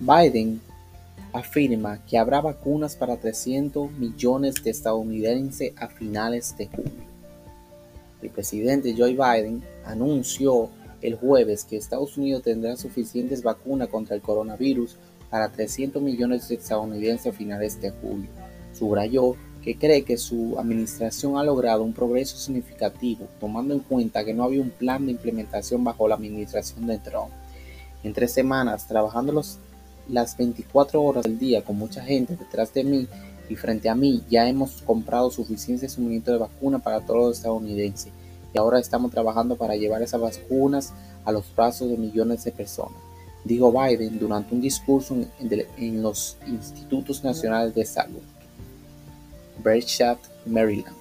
Biden afirma que habrá vacunas para 300 millones de estadounidenses a finales de julio. El presidente Joe Biden anunció el jueves que Estados Unidos tendrá suficientes vacunas contra el coronavirus para 300 millones de estadounidenses a finales de julio. Subrayó que cree que su administración ha logrado un progreso significativo, tomando en cuenta que no había un plan de implementación bajo la administración de Trump. En tres semanas, trabajando los, las 24 horas del día con mucha gente detrás de mí y frente a mí, ya hemos comprado suficiente suministro de vacuna para todos los estadounidenses y ahora estamos trabajando para llevar esas vacunas a los brazos de millones de personas, dijo Biden durante un discurso en, los Institutos Nacionales de Salud, Breitscheid, Maryland.